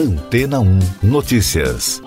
Antena 1 Notícias.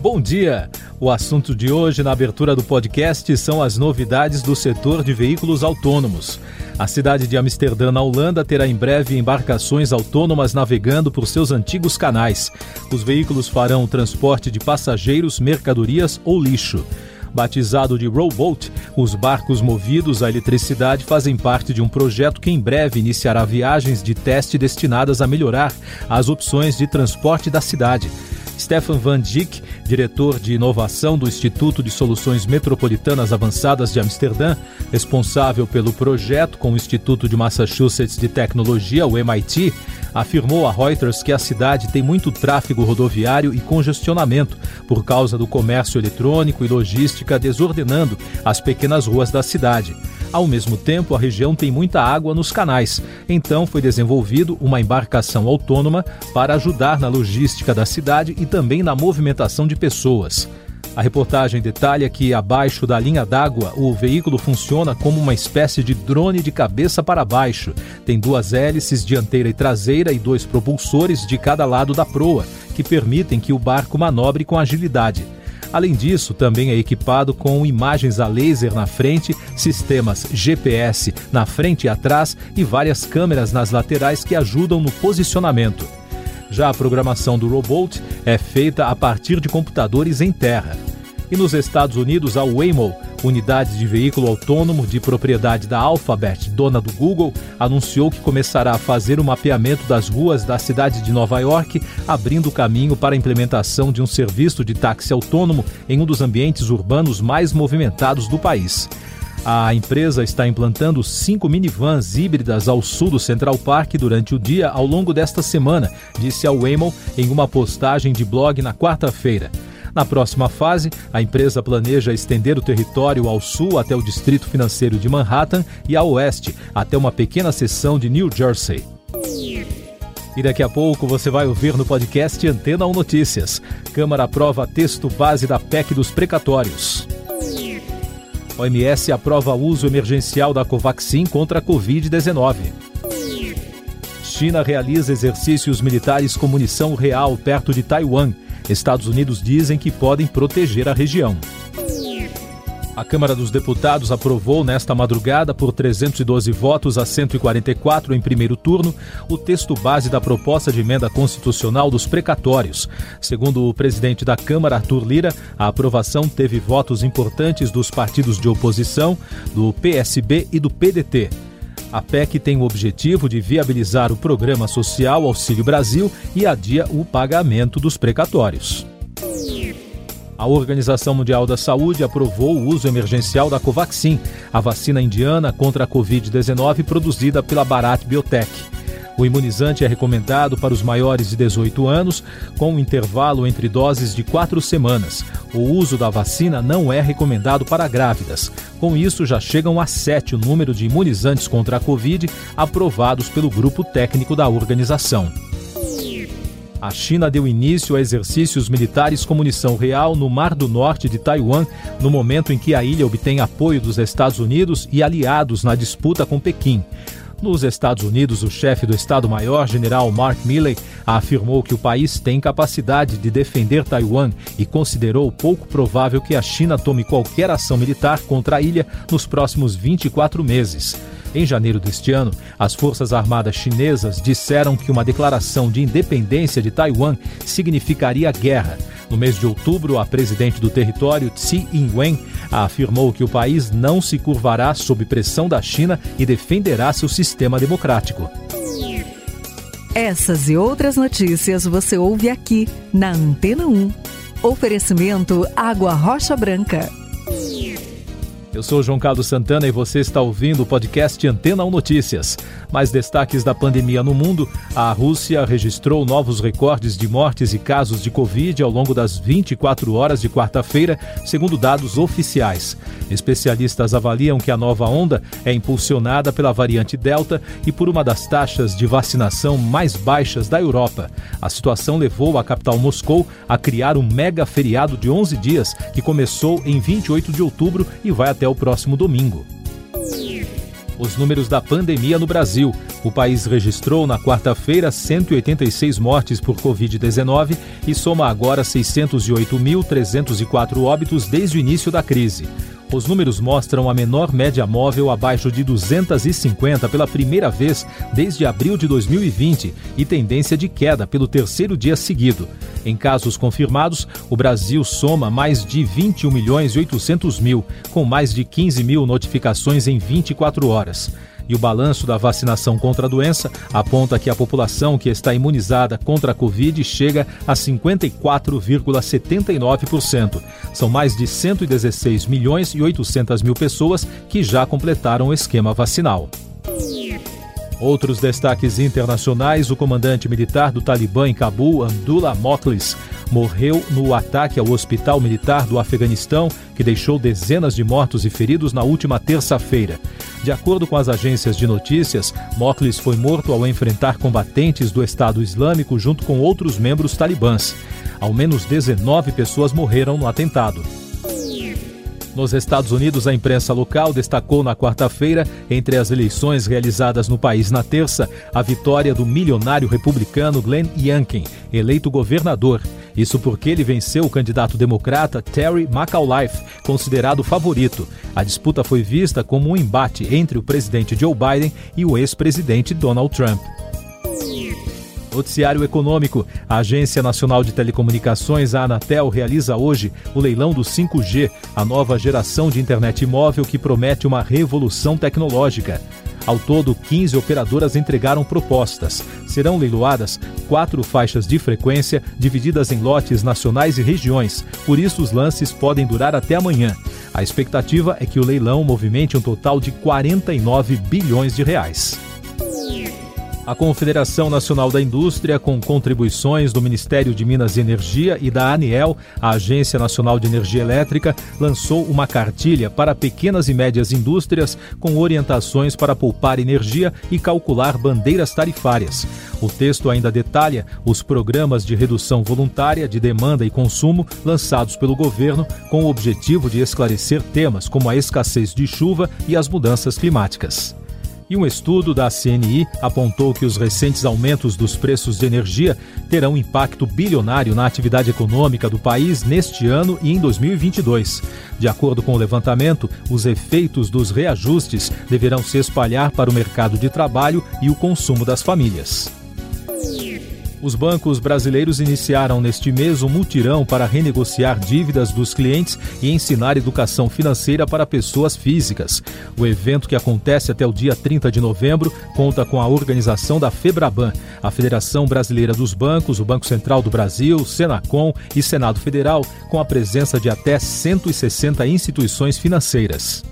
Bom dia! O assunto de hoje na abertura do podcast são as novidades do setor de veículos autônomos. A cidade de Amsterdã, na Holanda, terá em breve embarcações autônomas navegando por seus antigos canais. Os veículos farão o transporte de passageiros, mercadorias ou lixo. Batizado de Rowboat, os barcos movidos à eletricidade fazem parte de um projeto que em breve iniciará viagens de teste destinadas a melhorar as opções de transporte da cidade. Stefan Van Dijk, diretor de inovação do Instituto de Soluções Metropolitanas Avançadas de Amsterdã, responsável pelo projeto com o Instituto de Massachusetts de Tecnologia, o MIT, afirmou a Reuters que a cidade tem muito tráfego rodoviário e congestionamento por causa do comércio eletrônico e logística desordenando as pequenas ruas da cidade. Ao mesmo tempo, a região tem muita água nos canais, então foi desenvolvido uma embarcação autônoma para ajudar na logística da cidade e também na movimentação de pessoas. A reportagem detalha que, abaixo da linha d'água, o veículo funciona como uma espécie de drone de cabeça para baixo. Tem duas hélices dianteira e traseira e dois propulsores de cada lado da proa, que permitem que o barco manobre com agilidade. Além disso, também é equipado com imagens a laser na frente, sistemas GPS na frente e atrás e várias câmeras nas laterais que ajudam no posicionamento. Já a programação do robot é feita a partir de computadores em terra. E nos Estados Unidos, a Waymo, unidade de veículo autônomo de propriedade da Alphabet, dona do Google, anunciou que começará a fazer o mapeamento das ruas da cidade de Nova York, abrindo caminho para a implementação de um serviço de táxi autônomo em um dos ambientes urbanos mais movimentados do país. A empresa está implantando cinco minivans híbridas ao sul do Central Park durante o dia ao longo desta semana, disse a Waymo em uma postagem de blog na quarta-feira. Na próxima fase, a empresa planeja estender o território ao sul até o distrito financeiro de Manhattan e ao oeste até uma pequena seção de New Jersey. E daqui a pouco você vai ouvir no podcast Antena 1 Notícias. Câmara aprova texto base da PEC dos precatórios. OMS aprova uso emergencial da Covaxin contra a Covid-19. China realiza exercícios militares com munição real perto de Taiwan. Estados Unidos dizem que podem proteger a região. A Câmara dos Deputados aprovou nesta madrugada, por 312 votos a 144 em primeiro turno, o texto base da proposta de emenda constitucional dos precatórios. Segundo o presidente da Câmara, Arthur Lira, a aprovação teve votos importantes dos partidos de oposição, do PSB e do PDT. A PEC tem o objetivo de viabilizar o programa social Auxílio Brasil e adia o pagamento dos precatórios. A Organização Mundial da Saúde aprovou o uso emergencial da Covaxin, a vacina indiana contra a Covid-19 produzida pela Bharat Biotech. O imunizante é recomendado para os maiores de 18 anos, com um intervalo entre doses de quatro semanas. O uso da vacina não é recomendado para grávidas. Com isso, já chegam a sete o número de imunizantes contra a Covid aprovados pelo grupo técnico da organização. A China deu início a exercícios militares com munição real no Mar do Norte de Taiwan, no momento em que a ilha obtém apoio dos Estados Unidos e aliados na disputa com Pequim. Nos Estados Unidos, o chefe do Estado-Maior, general Mark Milley, afirmou que o país tem capacidade de defender Taiwan e considerou pouco provável que a China tome qualquer ação militar contra a ilha nos próximos 24 meses. Em janeiro deste ano, as Forças Armadas chinesas disseram que uma declaração de independência de Taiwan significaria guerra. No mês de outubro, a presidente do território, Tsai Ing-wen, afirmou que o país não se curvará sob pressão da China e defenderá seu sistema democrático. Essas e outras notícias você ouve aqui na Antena 1. Oferecimento Água Rocha Branca. Eu sou João Carlos Santana e você está ouvindo o podcast Antena 1 Notícias. Mais destaques da pandemia no mundo: a Rússia registrou novos recordes de mortes e casos de Covid ao longo das 24 horas de quarta-feira, segundo dados oficiais. Especialistas avaliam que a nova onda é impulsionada pela variante Delta e por uma das taxas de vacinação mais baixas da Europa. A situação levou a capital Moscou a criar um mega feriado de 11 dias, que começou em 28 de outubro e vai até o próximo domingo. Os números da pandemia no Brasil. O país registrou na quarta-feira 186 mortes por Covid-19 e soma agora 608.304 óbitos desde o início da crise. Os números mostram a menor média móvel abaixo de 250 pela primeira vez desde abril de 2020 e tendência de queda pelo terceiro dia seguido. Em casos confirmados, o Brasil soma mais de 21 milhões e 800 mil, com mais de 15 mil notificações em 24 horas. E o balanço da vacinação contra a doença aponta que a população que está imunizada contra a Covid chega a 54,79%. São mais de 116 milhões e 800 mil pessoas que já completaram o esquema vacinal. Outros destaques internacionais: o comandante militar do Talibã em Cabul, Abdullah Moklis, morreu no ataque ao hospital militar do Afeganistão, que deixou dezenas de mortos e feridos na última terça-feira. De acordo com as agências de notícias, Moklis foi morto ao enfrentar combatentes do Estado Islâmico junto com outros membros talibãs. Ao menos 19 pessoas morreram no atentado. Nos Estados Unidos, a imprensa local destacou na quarta-feira, entre as eleições realizadas no país na terça, a vitória do milionário republicano Glenn Youngkin, eleito governador. Isso porque ele venceu o candidato democrata Terry McAuliffe, considerado favorito. A disputa foi vista como um embate entre o presidente Joe Biden e o ex-presidente Donald Trump. Noticiário Econômico. A Agência Nacional de Telecomunicações, a Anatel, realiza hoje o leilão do 5G, a nova geração de internet móvel que promete uma revolução tecnológica. Ao todo, 15 operadoras entregaram propostas. Serão leiloadas quatro faixas de frequência divididas em lotes nacionais e regiões, por isso os lances podem durar até amanhã. A expectativa é que o leilão movimente um total de 49 bilhões de reais. A Confederação Nacional da Indústria, com contribuições do Ministério de Minas e Energia e da ANEEL, a Agência Nacional de Energia Elétrica, lançou uma cartilha para pequenas e médias indústrias com orientações para poupar energia e calcular bandeiras tarifárias. O texto ainda detalha os programas de redução voluntária de demanda e consumo lançados pelo governo com o objetivo de esclarecer temas como a escassez de chuva e as mudanças climáticas. E um estudo da CNI apontou que os recentes aumentos dos preços de energia terão impacto bilionário na atividade econômica do país neste ano e em 2022. De acordo com o levantamento, os efeitos dos reajustes deverão se espalhar para o mercado de trabalho e o consumo das famílias. Os bancos brasileiros iniciaram neste mês um mutirão para renegociar dívidas dos clientes e ensinar educação financeira para pessoas físicas. O evento, que acontece até o dia 30 de novembro, conta com a organização da FEBRABAN, a Federação Brasileira dos Bancos, o Banco Central do Brasil, Senacom e Senado Federal, com a presença de até 160 instituições financeiras.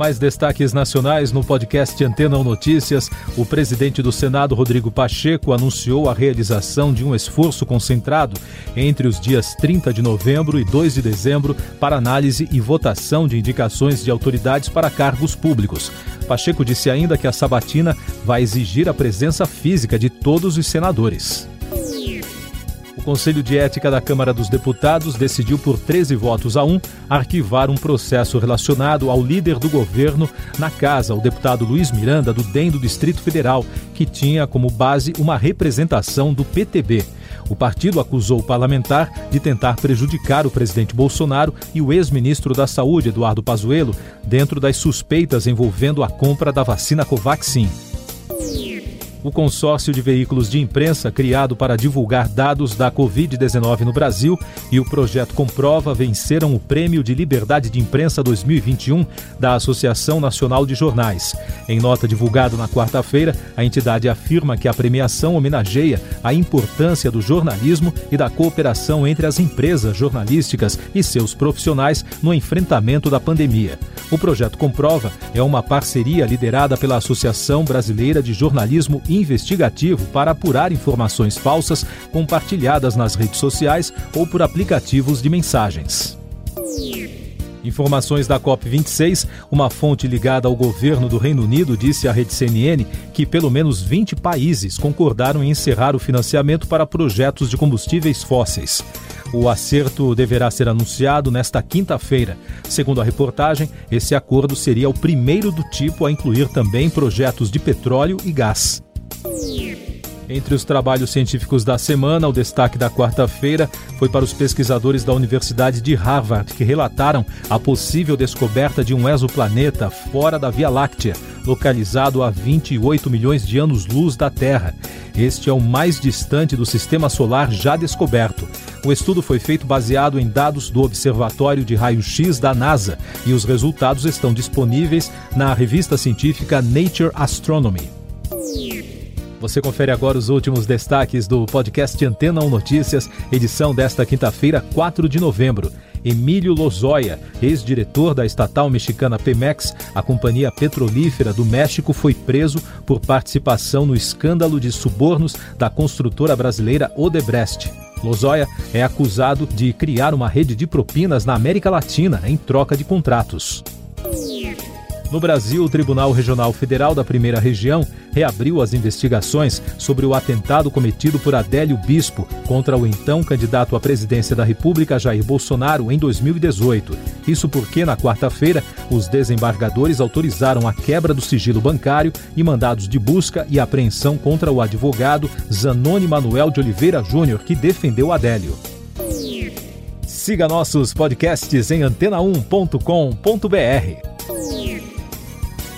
Mais destaques nacionais no podcast Antena Notícias. O presidente do Senado, Rodrigo Pacheco, anunciou a realização de um esforço concentrado entre os dias 30 de novembro e 2 de dezembro para análise e votação de indicações de autoridades para cargos públicos. Pacheco disse ainda que a sabatina vai exigir a presença física de todos os senadores. Conselho de Ética da Câmara dos Deputados decidiu por 13 votos a 1 arquivar um processo relacionado ao líder do governo na casa, o deputado Luiz Miranda, do DEM do Distrito Federal, que tinha como base uma representação do PTB. O partido acusou o parlamentar de tentar prejudicar o presidente Bolsonaro e o ex-ministro da Saúde, Eduardo Pazuello, dentro das suspeitas envolvendo a compra da vacina Covaxin. O consórcio de veículos de imprensa criado para divulgar dados da Covid-19 no Brasil e o projeto Comprova venceram o Prêmio de Liberdade de Imprensa 2021 da Associação Nacional de Jornais. Em nota divulgada na quarta-feira, a entidade afirma que a premiação homenageia a importância do jornalismo e da cooperação entre as empresas jornalísticas e seus profissionais no enfrentamento da pandemia. O projeto Comprova é uma parceria liderada pela Associação Brasileira de Jornalismo Investigativo para apurar informações falsas compartilhadas nas redes sociais ou por aplicativos de mensagens. Informações da COP26, uma fonte ligada ao governo do Reino Unido disse à rede CNN que pelo menos 20 países concordaram em encerrar o financiamento para projetos de combustíveis fósseis. O acerto deverá ser anunciado nesta quinta-feira. Segundo a reportagem, esse acordo seria o primeiro do tipo a incluir também projetos de petróleo e gás. Entre os trabalhos científicos da semana, o destaque da quarta-feira foi para os pesquisadores da Universidade de Harvard, que relataram a possível descoberta de um exoplaneta fora da Via Láctea, localizado a 28 milhões de anos-luz da Terra. Este é o mais distante do sistema solar já descoberto. O estudo foi feito baseado em dados do Observatório de Raio-X da NASA e os resultados estão disponíveis na revista científica Nature Astronomy. Você confere agora os últimos destaques do podcast Antena 1 Notícias, edição desta quinta-feira, 4 de novembro. Emílio Lozoya, ex-diretor da estatal mexicana Pemex, a companhia petrolífera do México, foi preso por participação no escândalo de subornos da construtora brasileira Odebrecht. Lozoya é acusado de criar uma rede de propinas na América Latina em troca de contratos. No Brasil, o Tribunal Regional Federal da Primeira Região reabriu as investigações sobre o atentado cometido por Adélio Bispo contra o então candidato à presidência da República, Jair Bolsonaro, em 2018. Isso porque, na quarta-feira, os desembargadores autorizaram a quebra do sigilo bancário e mandados de busca e apreensão contra o advogado Zanoni Manuel de Oliveira Júnior, que defendeu Adélio. Siga nossos podcasts em antena1.com.br.